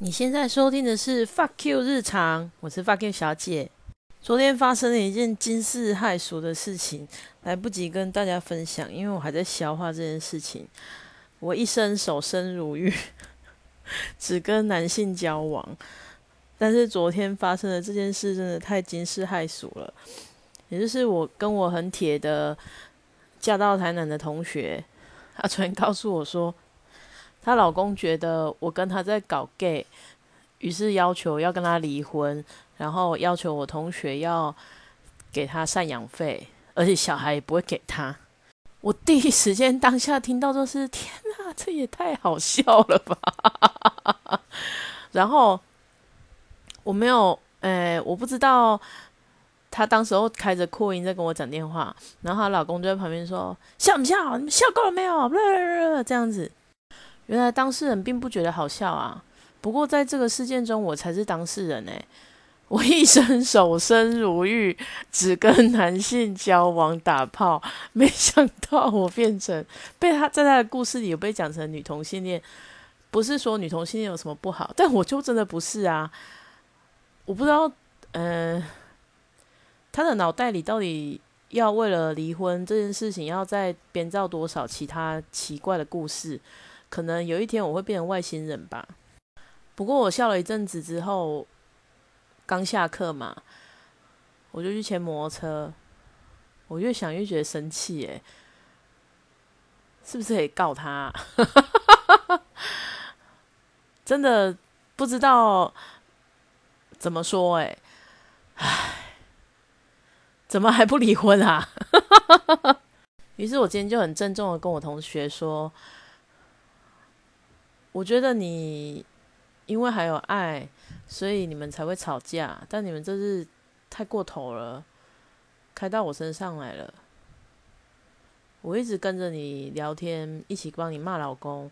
你现在收听的是 Fuck You 日常，我是 Fuck You 小姐。昨天发生了一件惊世骇俗的事情，来不及跟大家分享，因为我还在消化这件事情。我一生守身如玉，只跟男性交往，但是昨天发生的这件事真的太惊世骇俗了。也就是我跟我很铁的嫁到台南的同学，他昨天告诉我说。她老公觉得我跟她在搞 gay，于是要求要跟她离婚，然后要求我同学要给她赡养费，而且小孩也不会给她。我第一时间当下听到就是天哪，这也太好笑了吧！然后我没有，诶，我不知道她当时候开着扩音在跟我讲电话，然后她老公就在旁边说：“笑不笑？你们笑够了没有？” 这样子。原来当事人并不觉得好笑啊！不过在这个事件中，我才是当事人哎！我一生守身如玉，只跟男性交往打炮，没想到我变成被他在他的故事里有被讲成女同性恋。不是说女同性恋有什么不好，但我就真的不是啊！我不知道，嗯，他的脑袋里到底要为了离婚这件事情，要再编造多少其他奇怪的故事？可能有一天我会变成外星人吧。不过我笑了一阵子之后，刚下课嘛，我就去牵摩托车。我越想越觉得生气，诶，是不是可以告他？真的不知道怎么说，诶，唉，怎么还不离婚啊？于是我今天就很郑重的跟我同学说。我觉得你因为还有爱，所以你们才会吵架。但你们这是太过头了，开到我身上来了。我一直跟着你聊天，一起帮你骂老公，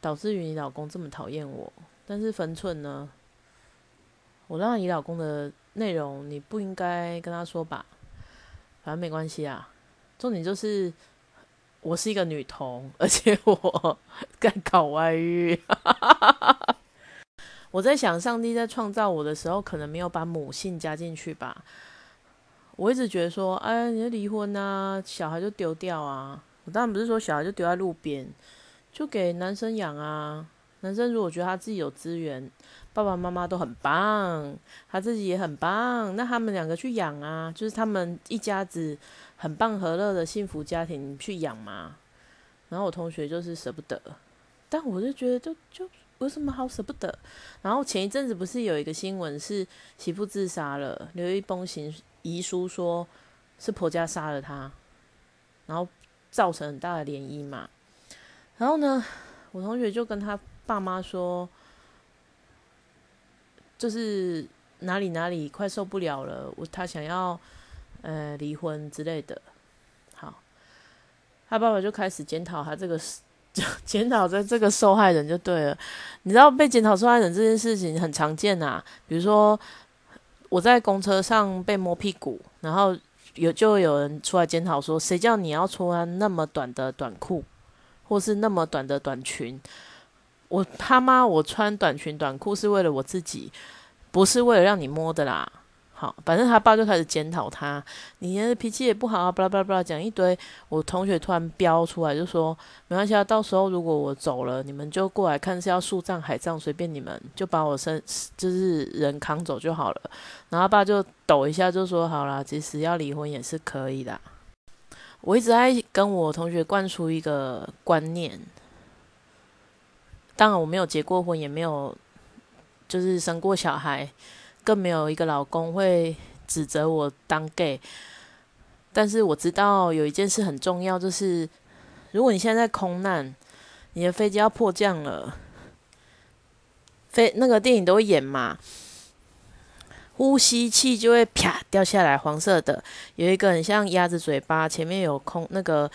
导致于你老公这么讨厌我。但是分寸呢？我让你老公的内容你不应该跟他说吧？反正没关系啊。重点就是。我是一个女童，而且我在搞外遇。我在想，上帝在创造我的时候，可能没有把母性加进去吧。我一直觉得说，哎，你要离婚啊，小孩就丢掉啊。我当然不是说小孩就丢在路边，就给男生养啊。男生如果觉得他自己有资源，爸爸妈妈都很棒，他自己也很棒，那他们两个去养啊，就是他们一家子很棒和乐的幸福家庭去养嘛。然后我同学就是舍不得，但我就觉得就就有什么好舍不得。然后前一阵子不是有一个新闻是媳妇自杀了，留一封行遗书，说是婆家杀了他，然后造成很大的涟漪嘛。然后呢，我同学就跟他。爸妈说，就是哪里哪里快受不了了，我他想要呃离婚之类的。好，他爸爸就开始检讨他这个，检讨在这个受害人就对了。你知道被检讨受害人这件事情很常见呐，比如说我在公车上被摸屁股，然后有就有人出来检讨说，谁叫你要穿那么短的短裤，或是那么短的短裙。我他妈，我穿短裙短裤是为了我自己，不是为了让你摸的啦。好，反正他爸就开始检讨他，你的脾气也不好啊，巴拉巴拉巴拉讲一堆。我同学突然飙出来就说：“没关系啊，到时候如果我走了，你们就过来看是要树葬海葬，随便你们，就把我身就是人扛走就好了。”然后他爸就抖一下就说：“好啦，即使要离婚也是可以的。”我一直在跟我同学灌输一个观念。当然，我没有结过婚，也没有就是生过小孩，更没有一个老公会指责我当 gay。但是我知道有一件事很重要，就是如果你现在在空难，你的飞机要迫降了，飞那个电影都会演嘛，呼吸器就会啪掉下来，黄色的，有一个很像鸭子嘴巴，前面有空那个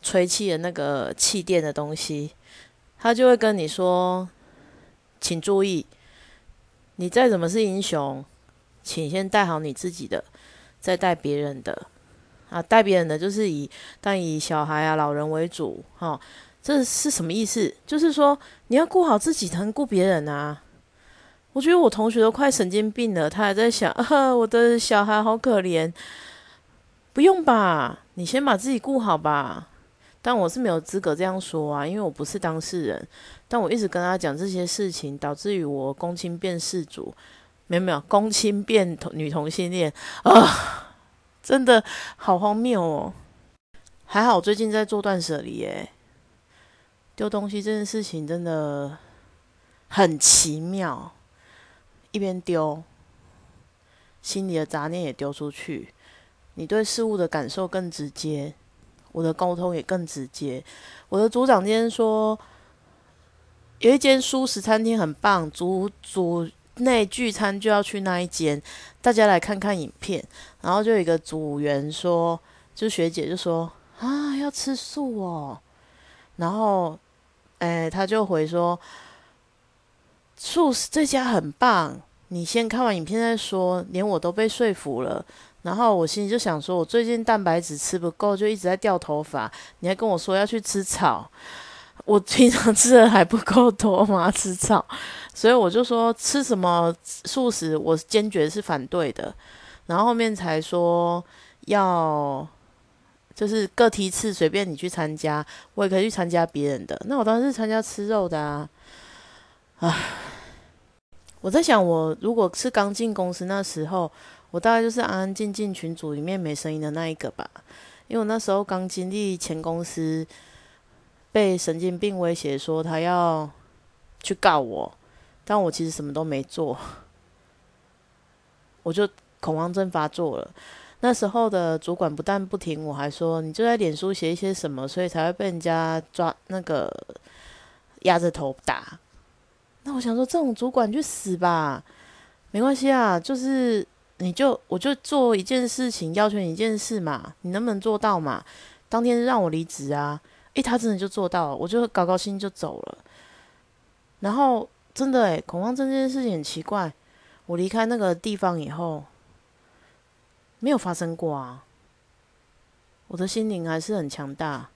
吹气的那个气垫的东西。他就会跟你说：“请注意，你再怎么是英雄，请先带好你自己的，再带别人的。啊，带别人的就是以但以小孩啊、老人为主。哈，这是什么意思？就是说你要顾好自己，才能顾别人啊。我觉得我同学都快神经病了，他还在想，啊，我的小孩好可怜。不用吧，你先把自己顾好吧。但我是没有资格这样说啊，因为我不是当事人。但我一直跟他讲这些事情，导致于我公亲变事主，没有没有，公亲变同女同性恋啊，真的好荒谬哦。还好最近在做断舍离耶，丢东西这件事情真的很奇妙，一边丢，心里的杂念也丢出去，你对事物的感受更直接。我的沟通也更直接。我的组长今天说，有一间素食餐厅很棒，组组内聚餐就要去那一间，大家来看看影片。然后就有一个组员说，就学姐就说啊，要吃素哦。然后，哎，他就回说，素食这家很棒，你先看完影片再说。连我都被说服了。然后我心里就想说，我最近蛋白质吃不够，就一直在掉头发。你还跟我说要去吃草，我平常吃的还不够多吗？吃草，所以我就说吃什么素食，我坚决是反对的。然后后面才说要就是各梯次随便你去参加，我也可以去参加别人的。那我当时是参加吃肉的啊。唉，我在想，我如果是刚进公司那时候。我大概就是安安静静群组里面没声音的那一个吧，因为我那时候刚经历前公司被神经病威胁说他要去告我，但我其实什么都没做，我就恐慌症发作了。那时候的主管不但不听我，还说你就在脸书写一些什么，所以才会被人家抓那个压着头打。那我想说，这种主管去死吧，没关系啊，就是。你就我就做一件事情，要求你一件事嘛，你能不能做到嘛？当天让我离职啊，诶，他真的就做到了，我就高高兴就走了。然后真的诶，恐慌症这件事情很奇怪，我离开那个地方以后，没有发生过啊。我的心灵还是很强大。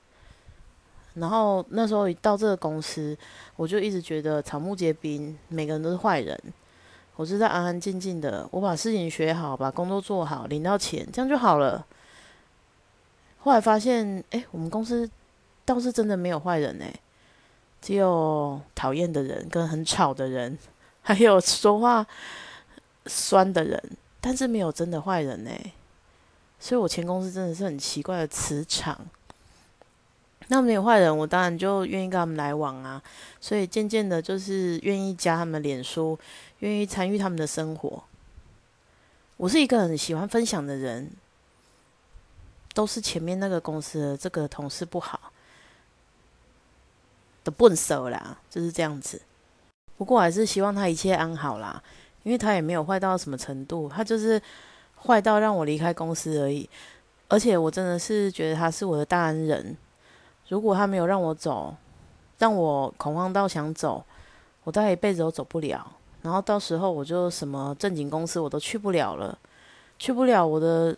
然后那时候一到这个公司，我就一直觉得草木皆兵，每个人都是坏人。我是在安安静静的，我把事情学好，把工作做好，领到钱，这样就好了。后来发现，哎，我们公司倒是真的没有坏人哎，只有讨厌的人、跟很吵的人，还有说话酸的人，但是没有真的坏人哎。所以我前公司真的是很奇怪的磁场。那没有坏人，我当然就愿意跟他们来往啊。所以渐渐的，就是愿意加他们脸书。愿意参与他们的生活。我是一个很喜欢分享的人，都是前面那个公司的这个同事不好的笨手啦，就是这样子。不过还是希望他一切安好啦，因为他也没有坏到什么程度，他就是坏到让我离开公司而已。而且我真的是觉得他是我的大恩人，如果他没有让我走，让我恐慌到想走，我大概一辈子都走不了。然后到时候我就什么正经公司我都去不了了，去不了，我的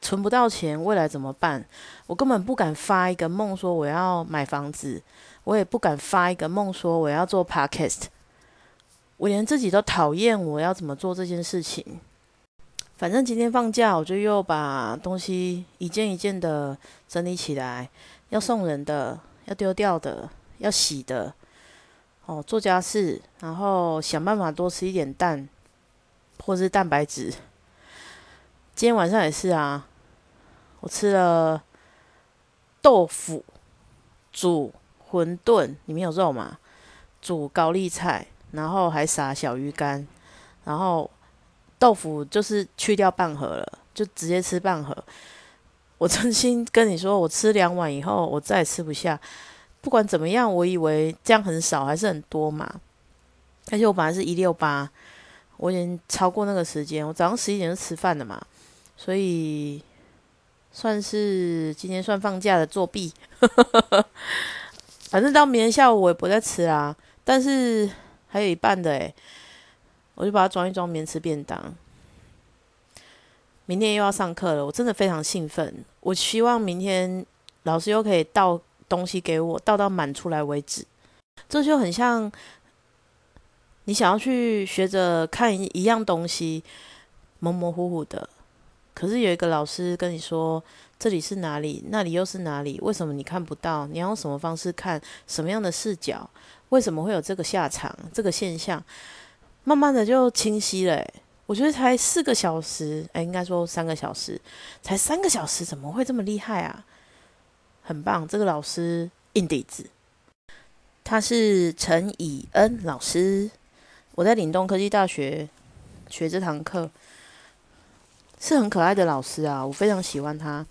存不到钱，未来怎么办？我根本不敢发一个梦说我要买房子，我也不敢发一个梦说我要做 podcast，我连自己都讨厌我要怎么做这件事情。反正今天放假，我就又把东西一件一件的整理起来，要送人的，要丢掉的，要洗的。哦，做家事，然后想办法多吃一点蛋，或是蛋白质。今天晚上也是啊，我吃了豆腐煮馄饨，里面有肉嘛？煮高丽菜，然后还撒小鱼干，然后豆腐就是去掉半盒了，就直接吃半盒。我真心跟你说，我吃两碗以后，我再也吃不下。不管怎么样，我以为这样很少还是很多嘛。而且我本来是一六八，我已经超过那个时间。我早上十一点就吃饭了嘛，所以算是今天算放假的作弊。反正到明天下午我也不再吃啦。但是还有一半的诶，我就把它装一装，免吃便当。明天又要上课了，我真的非常兴奋。我希望明天老师又可以到。东西给我倒到满出来为止，这就很像你想要去学着看一样东西，模模糊糊的，可是有一个老师跟你说这里是哪里，那里又是哪里？为什么你看不到？你要用什么方式看？什么样的视角？为什么会有这个下场？这个现象，慢慢的就清晰了。我觉得才四个小时，哎，应该说三个小时，才三个小时，怎么会这么厉害啊？很棒，这个老师硬底子，他是陈以恩老师。我在岭东科技大学学这堂课，是很可爱的老师啊，我非常喜欢他，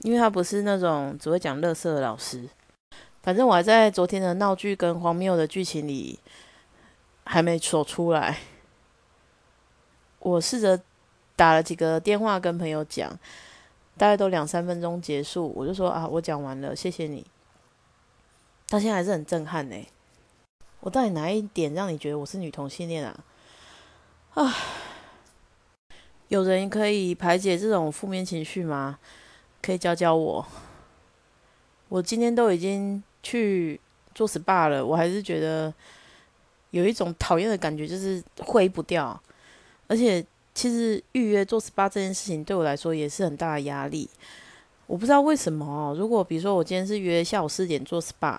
因为他不是那种只会讲乐色的老师。反正我还在昨天的闹剧跟荒谬的剧情里还没说出来。我试着打了几个电话跟朋友讲，大概都两三分钟结束，我就说啊，我讲完了，谢谢你。到现在还是很震撼呢。我到底哪一点让你觉得我是女同性恋啊？啊，有人可以排解这种负面情绪吗？可以教教我。我今天都已经去做 SPA 了，我还是觉得有一种讨厌的感觉，就是挥不掉。而且，其实预约做 SPA 这件事情对我来说也是很大的压力。我不知道为什么哦。如果比如说我今天是约下午四点做 SPA，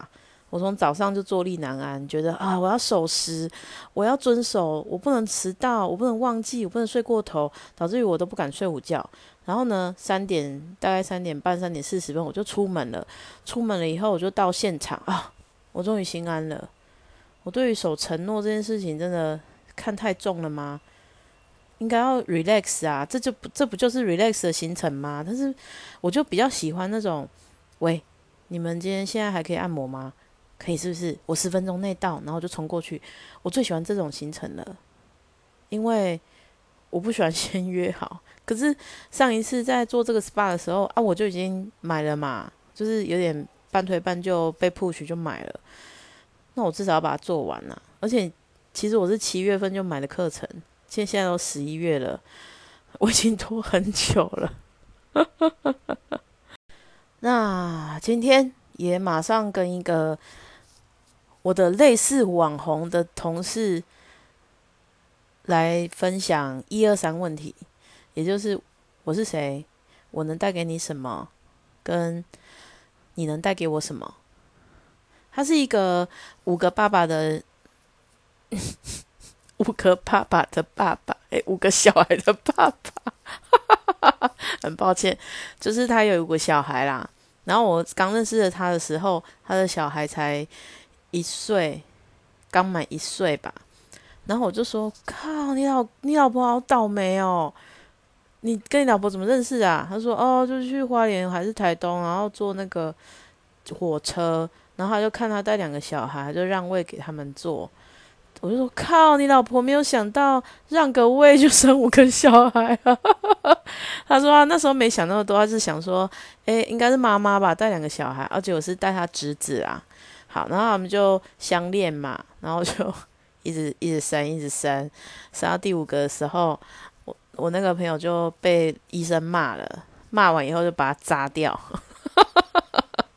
我从早上就坐立难安，觉得啊，我要守时，我要遵守，我不能迟到，我不能忘记，我不能睡过头，导致于我都不敢睡午觉。然后呢，三点大概三点半、三点四十分我就出门了。出门了以后，我就到现场啊，我终于心安了。我对于守承诺这件事情，真的看太重了吗？应该要 relax 啊，这就不这不就是 relax 的行程吗？但是我就比较喜欢那种，喂，你们今天现在还可以按摩吗？可以是不是？我十分钟内到，然后就冲过去。我最喜欢这种行程了，因为我不喜欢 先约好。可是上一次在做这个 SPA 的时候啊，我就已经买了嘛，就是有点半推半就被 push 就买了。那我至少要把它做完啊。而且其实我是七月份就买的课程。现现在都十一月了，我已经拖很久了。那今天也马上跟一个我的类似网红的同事来分享一二三问题，也就是我是谁，我能带给你什么，跟你能带给我什么。他是一个五个爸爸的。五个爸爸的爸爸，哎，五个小孩的爸爸，很抱歉，就是他有五个小孩啦。然后我刚认识他的时候，他的小孩才一岁，刚满一岁吧。然后我就说：“靠，你老你老婆好倒霉哦！你跟你老婆怎么认识啊？”他说：“哦，就是去花莲还是台东，然后坐那个火车，然后他就看他带两个小孩，就让位给他们坐。”我就说靠，你老婆没有想到让个位就生五个小孩啊！他说啊，那时候没想那么多，他是想说，诶，应该是妈妈吧，带两个小孩，而且我是带他侄子啊。好，然后他们就相恋嘛，然后就 一直一直生，一直生，生到第五个的时候，我我那个朋友就被医生骂了，骂完以后就把他扎掉。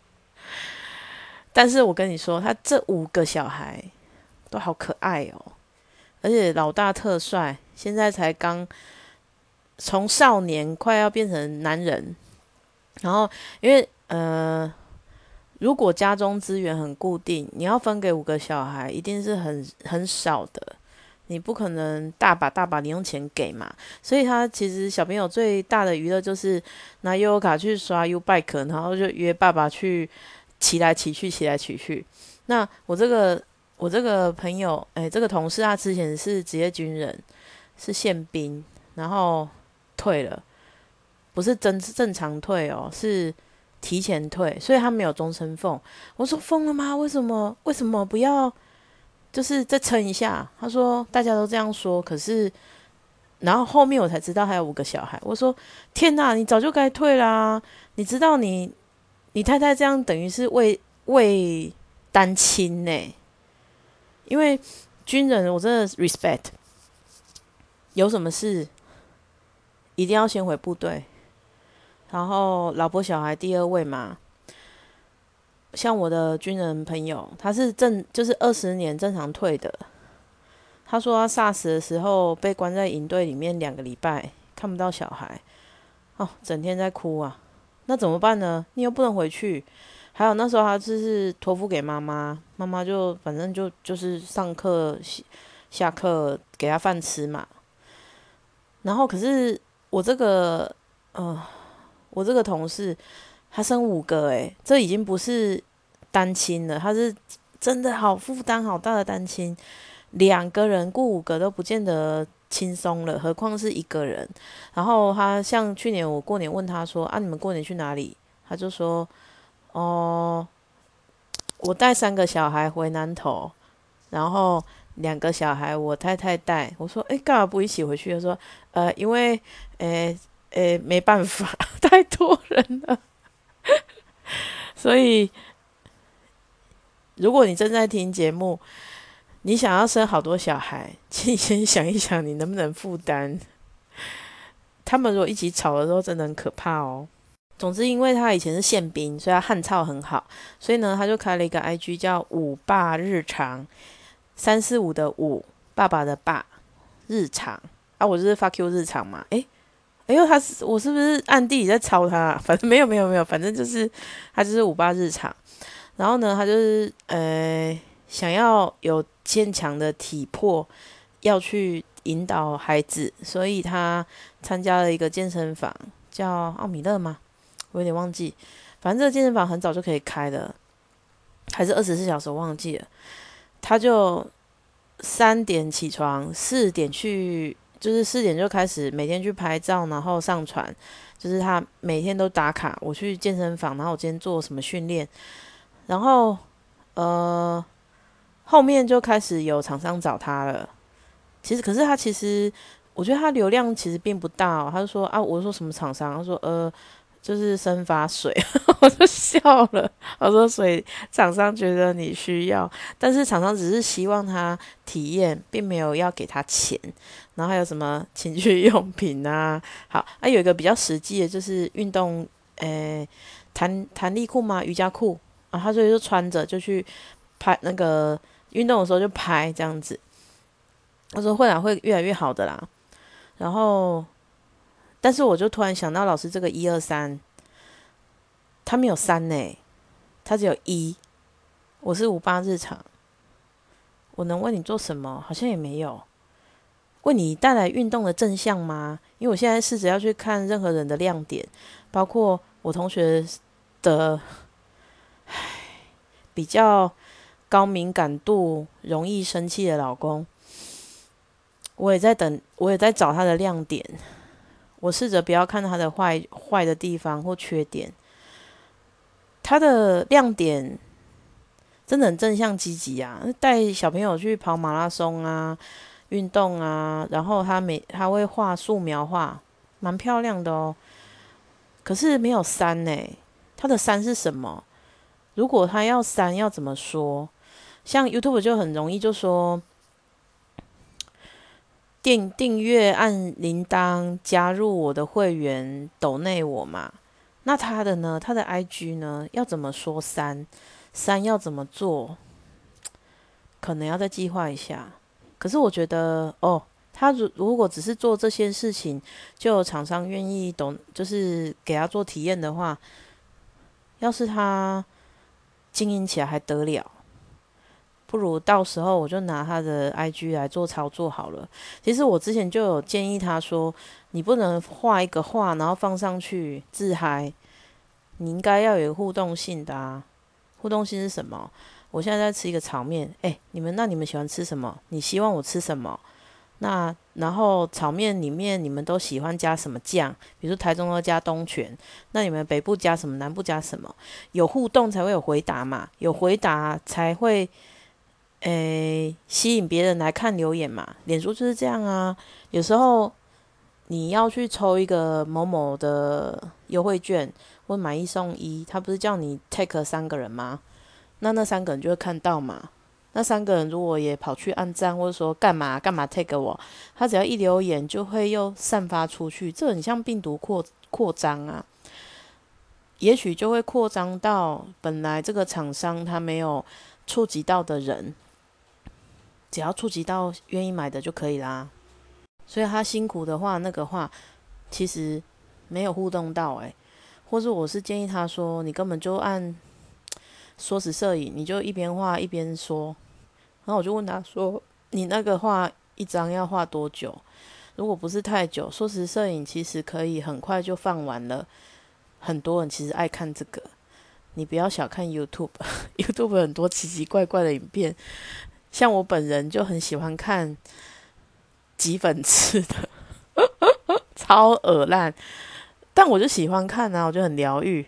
但是我跟你说，他这五个小孩。都好可爱哦，而且老大特帅，现在才刚从少年快要变成男人。然后，因为呃，如果家中资源很固定，你要分给五个小孩，一定是很很少的，你不可能大把大把零用钱给嘛。所以他其实小朋友最大的娱乐就是拿悠游卡去刷 U bike，然后就约爸爸去骑来骑去，骑来骑去。那我这个。我这个朋友，哎，这个同事他之前是职业军人，是宪兵，然后退了，不是真正常退哦，是提前退，所以他没有终身俸。我说疯了吗？为什么？为什么不要？就是再撑一下。他说大家都这样说，可是，然后后面我才知道还有五个小孩。我说天哪，你早就该退啦！你知道你你太太这样等于是为为单亲呢？因为军人，我真的 respect。有什么事一定要先回部队，然后老婆小孩第二位嘛。像我的军人朋友，他是正就是二十年正常退的，他说他 SARS 的时候被关在营队里面两个礼拜，看不到小孩，哦，整天在哭啊。那怎么办呢？你又不能回去。还有那时候他就是托付给妈妈，妈妈就反正就就是上课下课给他饭吃嘛。然后可是我这个呃，我这个同事他生五个诶，这已经不是单亲了，他是真的好负担好大的单亲。两个人雇五个都不见得轻松了，何况是一个人。然后他像去年我过年问他说：“啊，你们过年去哪里？”他就说：“哦，我带三个小孩回南头，然后两个小孩我太太带。”我说：“诶，干嘛不一起回去？”他说：“呃，因为诶诶没办法，太多人了。所以如果你正在听节目。”你想要生好多小孩，请先想一想，你能不能负担？他们如果一起吵的时候，真的很可怕哦。总之，因为他以前是宪兵，所以他汉操很好，所以呢，他就开了一个 IG 叫“五爸日常”，三四五的五，爸爸的爸，日常啊，我就是 fuck you 日常嘛。诶，哎呦，他是我是不是暗地里在抄他？反正没有没有没有，反正就是他就是五爸日常。然后呢，他就是呃。想要有坚强的体魄，要去引导孩子，所以他参加了一个健身房，叫奥米勒吗？我有点忘记。反正这个健身房很早就可以开的，还是二十四小时，我忘记了。他就三点起床，四点去，就是四点就开始每天去拍照，然后上传，就是他每天都打卡。我去健身房，然后我今天做什么训练，然后呃。后面就开始有厂商找他了，其实可是他其实，我觉得他流量其实并不大哦。他就说啊，我说什么厂商？他说呃，就是生发水，我就笑了。我说所以厂商觉得你需要，但是厂商只是希望他体验，并没有要给他钱。然后还有什么情趣用品啊？好，啊有一个比较实际的，就是运动，诶，弹弹力裤吗？瑜伽裤啊，他所以就穿着就去拍那个。运动的时候就拍这样子，他说会啊，会越来越好的啦。然后，但是我就突然想到，老师这个一二三，他没有三呢，他只有一。我是五八日常，我能为你做什么？好像也没有。为你带来运动的正向吗？因为我现在试着要去看任何人的亮点，包括我同学的，唉，比较。高敏感度、容易生气的老公，我也在等，我也在找他的亮点。我试着不要看他的坏坏的地方或缺点。他的亮点真的很正向积极啊！带小朋友去跑马拉松啊，运动啊，然后他每他会画素描画，蛮漂亮的哦。可是没有山呢？他的山是什么？如果他要山，要怎么说？像 YouTube 就很容易就说订订阅按铃铛加入我的会员抖内我嘛，那他的呢？他的 IG 呢？要怎么说三三要怎么做？可能要再计划一下。可是我觉得哦，他如如果只是做这些事情，就厂商愿意懂，就是给他做体验的话，要是他经营起来还得了？不如到时候我就拿他的 IG 来做操作好了。其实我之前就有建议他说，你不能画一个画然后放上去自嗨，你应该要有互动性的啊。互动性是什么？我现在在吃一个炒面，诶，你们那你们喜欢吃什么？你希望我吃什么？那然后炒面里面你们都喜欢加什么酱？比如说台中要加东泉，那你们北部加什么？南部加什么？有互动才会有回答嘛，有回答才会。诶，吸引别人来看留言嘛，脸书就是这样啊。有时候你要去抽一个某某的优惠券，或买一送一，他不是叫你 take 三个人吗？那那三个人就会看到嘛。那三个人如果也跑去按赞，或者说干嘛干嘛 take 我，他只要一留言，就会又散发出去。这很像病毒扩扩张啊，也许就会扩张到本来这个厂商他没有触及到的人。只要触及到愿意买的就可以啦。所以他辛苦的话，那个话其实没有互动到诶，或是我是建议他说，你根本就按说时摄影，你就一边画一边说。然后我就问他说，你那个画一张要画多久？如果不是太久，说时摄影其实可以很快就放完了。很多人其实爱看这个，你不要小看 YouTube，YouTube 很多奇奇怪怪的影片，像我本人就很喜欢看挤粉刺的，超恶烂，但我就喜欢看啊，我就很疗愈，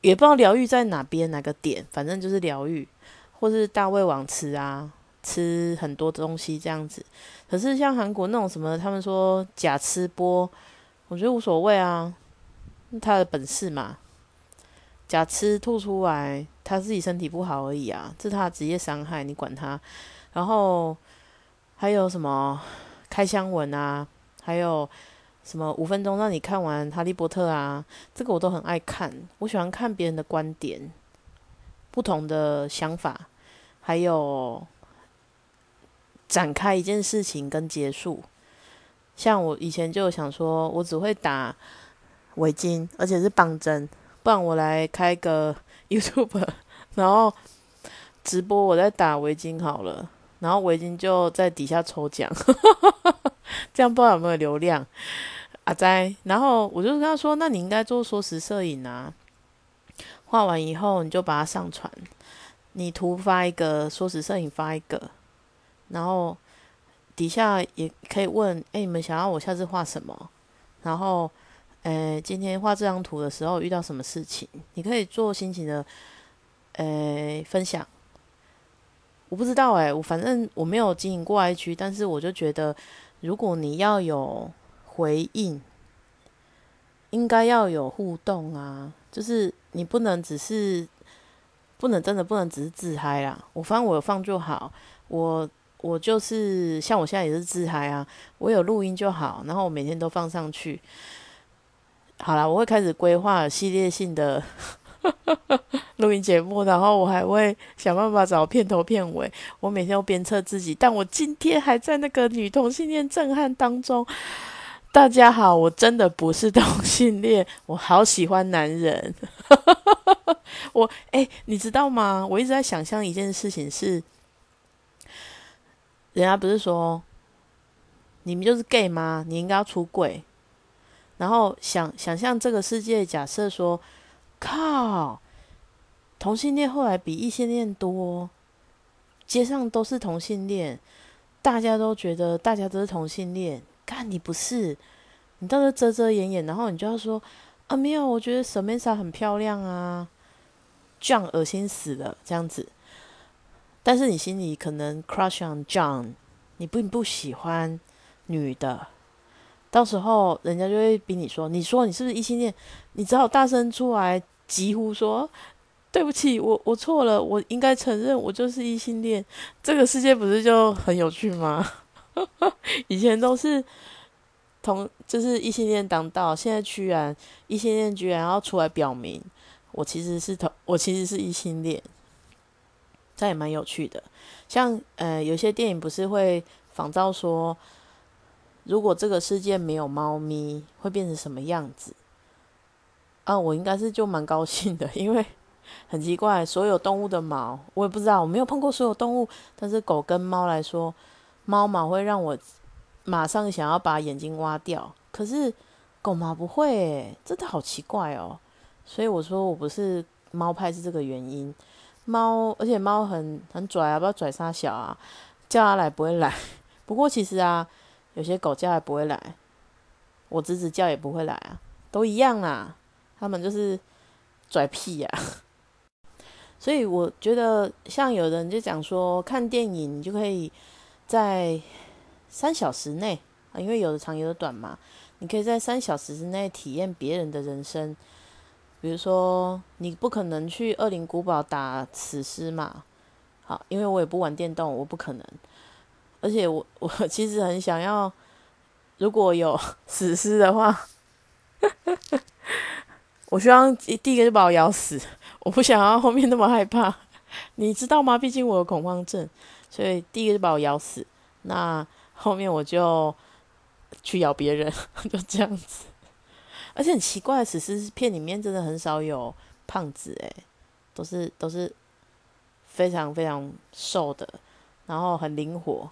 也不知道疗愈在哪边哪个点，反正就是疗愈，或是大胃王吃啊，吃很多东西这样子。可是像韩国那种什么，他们说假吃播，我觉得无所谓啊。他的本事嘛，假吃吐出来，他自己身体不好而已啊，这是他职业伤害，你管他？然后还有什么开箱文啊，还有什么五分钟让你看完《哈利波特》啊，这个我都很爱看，我喜欢看别人的观点，不同的想法，还有展开一件事情跟结束。像我以前就想说，我只会打。围巾，而且是绑针，不然我来开个 YouTube，然后直播我在打围巾好了，然后围巾就在底下抽奖，这样不知道有没有流量。阿仔，然后我就跟他说：“那你应该做缩时摄影啊，画完以后你就把它上传，你图发一个，缩时摄影发一个，然后底下也可以问：哎，你们想要我下次画什么？然后。”诶，今天画这张图的时候遇到什么事情？你可以做心情的诶分享。我不知道诶，我反正我没有经营过 I 区，但是我就觉得，如果你要有回应，应该要有互动啊，就是你不能只是不能真的不能只是自嗨啦。我反正我有放就好，我我就是像我现在也是自嗨啊，我有录音就好，然后我每天都放上去。好了，我会开始规划系列性的 录音节目，然后我还会想办法找片头片尾。我每天都鞭策自己，但我今天还在那个女同性恋震撼当中。大家好，我真的不是同性恋，我好喜欢男人。我哎，你知道吗？我一直在想象一件事情，是人家不是说你们就是 gay 吗？你应该要出柜。然后想想象这个世界，假设说，靠，同性恋后来比异性恋多，街上都是同性恋，大家都觉得大家都是同性恋，看你不是，你到时遮遮掩掩，然后你就要说啊没有，我觉得 Samantha 很漂亮啊，这样恶心死了这样子，但是你心里可能 crush on John，你并不喜欢女的。到时候人家就会逼你说：“你说你是不是异性恋？你只好大声出来疾呼说：‘对不起，我我错了，我应该承认我就是异性恋。’这个世界不是就很有趣吗？以前都是同就是异性恋当道，现在居然异性恋居然要出来表明我其实是同我其实是异性恋，这也蛮有趣的。像呃有些电影不是会仿照说。”如果这个世界没有猫咪，会变成什么样子？啊，我应该是就蛮高兴的，因为很奇怪，所有动物的毛，我也不知道，我没有碰过所有动物，但是狗跟猫来说，猫毛会让我马上想要把眼睛挖掉，可是狗毛不会，真的好奇怪哦。所以我说我不是猫派是这个原因。猫，而且猫很很拽啊，不知道拽啥小啊，叫它来不会来。不过其实啊。有些狗叫也不会来，我侄子叫也不会来啊，都一样啊，他们就是拽屁呀。所以我觉得，像有人就讲说，看电影你就可以在三小时内啊，因为有的长有的短嘛，你可以在三小时之内体验别人的人生。比如说，你不可能去恶灵古堡打死尸嘛，好，因为我也不玩电动，我不可能。而且我我 其实很想要，如果有 死尸的话，我希望第一个就把我咬死，我不想要后面那么害怕，你知道吗？毕竟我有恐慌症，所以第一个就把我咬死。那后面我就去咬别人，就这样子。而且很奇怪，史诗片里面真的很少有胖子，诶，都是都是非常非常瘦的，然后很灵活。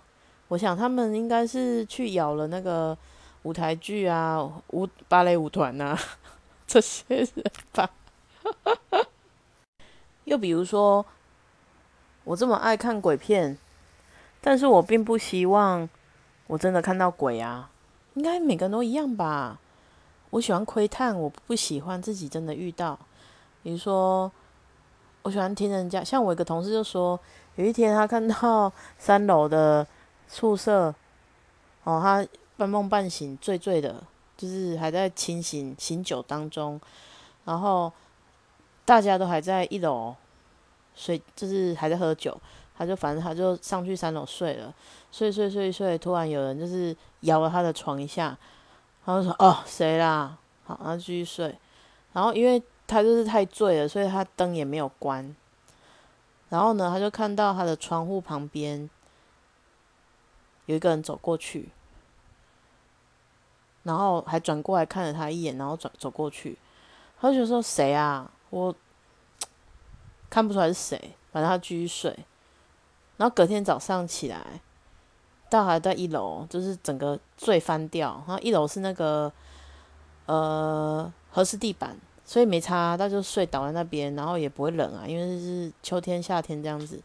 我想他们应该是去咬了那个舞台剧啊、舞芭蕾舞团呐这些人吧。又比如说，我这么爱看鬼片，但是我并不希望我真的看到鬼啊。应该每个人都一样吧。我喜欢窥探，我不喜欢自己真的遇到。比如说，我喜欢听人家，像我一个同事就说，有一天他看到三楼的宿舍，哦，他半梦半醒、醉醉的，就是还在清醒醒酒当中，然后大家都还在一楼睡，就是还在喝酒，他就反正他就上去三楼睡了，睡睡睡睡，突然有人就是摇了他的床一下。他就说：“哦，谁啦？好，然后继续睡。然后因为他就是太醉了，所以他灯也没有关。然后呢，他就看到他的窗户旁边有一个人走过去，然后还转过来看了他一眼，然后转走过去。他就说：谁啊？我看不出来是谁。反正他继续睡。然后隔天早上起来。”到还在一楼，就是整个醉翻掉。然后一楼是那个呃合适地板，所以没擦，他就睡倒在那边，然后也不会冷啊，因为是秋天夏天这样子。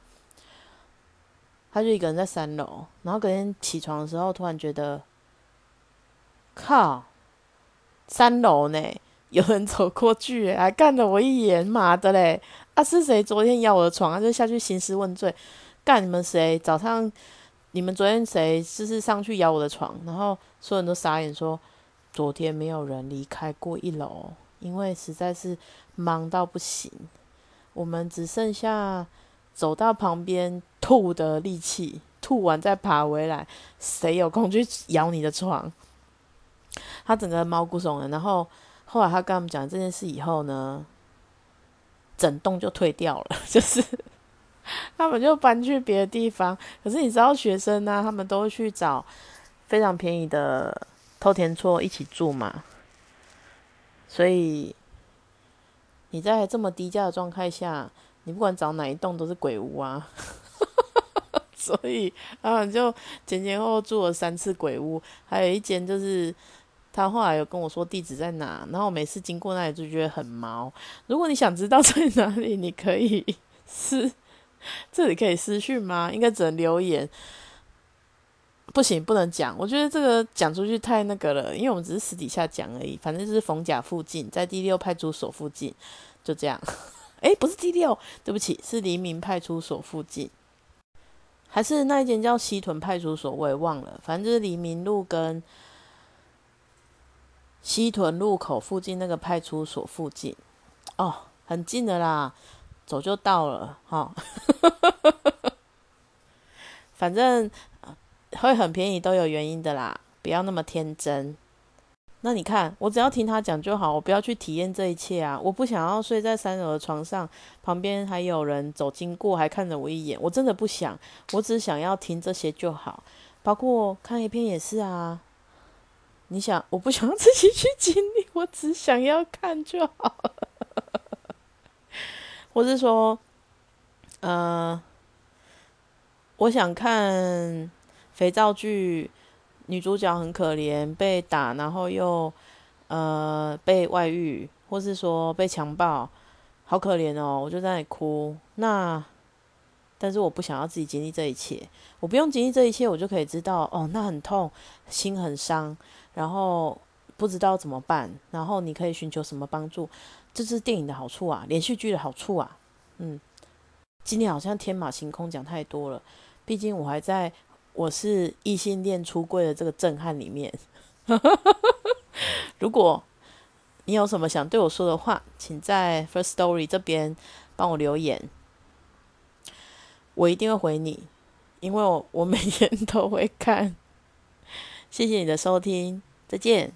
他就一个人在三楼，然后隔天起床的时候，突然觉得，靠，三楼呢，有人走过去，还看了我一眼，妈的嘞！啊，是谁昨天咬我的床？他就下去兴师问罪，干你们谁？早上。你们昨天谁就是上去咬我的床？然后所有人都傻眼，说昨天没有人离开过一楼，因为实在是忙到不行。我们只剩下走到旁边吐的力气，吐完再爬回来。谁有空去咬你的床？他整个毛骨悚然。然后后来他跟他们讲这件事以后呢，整栋就退掉了，就是。他们就搬去别的地方，可是你知道学生呢，他们都去找非常便宜的偷田厝一起住嘛，所以你在这么低价的状态下，你不管找哪一栋都是鬼屋啊，所以啊就前前后后住了三次鬼屋，还有一间就是他后来有跟我说地址在哪，然后每次经过那里就觉得很毛。如果你想知道 在哪里，你可以是。这里可以私讯吗？应该只能留言。不行，不能讲。我觉得这个讲出去太那个了，因为我们只是私底下讲而已。反正就是逢甲附近，在第六派出所附近，就这样。哎，不是第六，对不起，是黎明派出所附近，还是那一间叫西屯派出所，我也忘了。反正就是黎明路跟西屯路口附近那个派出所附近。哦，很近的啦。走就到了，哈，反正会很便宜，都有原因的啦，不要那么天真。那你看，我只要听他讲就好，我不要去体验这一切啊！我不想要睡在三楼的床上，旁边还有人走经过，还看着我一眼，我真的不想。我只想要听这些就好，包括看一片也是啊。你想，我不想要自己去经历，我只想要看就好我。是说，呃，我想看肥皂剧，女主角很可怜，被打，然后又呃被外遇，或是说被强暴，好可怜哦，我就在那里哭。那，但是我不想要自己经历这一切，我不用经历这一切，我就可以知道，哦，那很痛，心很伤，然后不知道怎么办，然后你可以寻求什么帮助。这是电影的好处啊，连续剧的好处啊。嗯，今天好像天马行空讲太多了，毕竟我还在我是异性恋出柜的这个震撼里面。如果你有什么想对我说的话，请在 First Story 这边帮我留言，我一定会回你，因为我我每天都会看。谢谢你的收听，再见。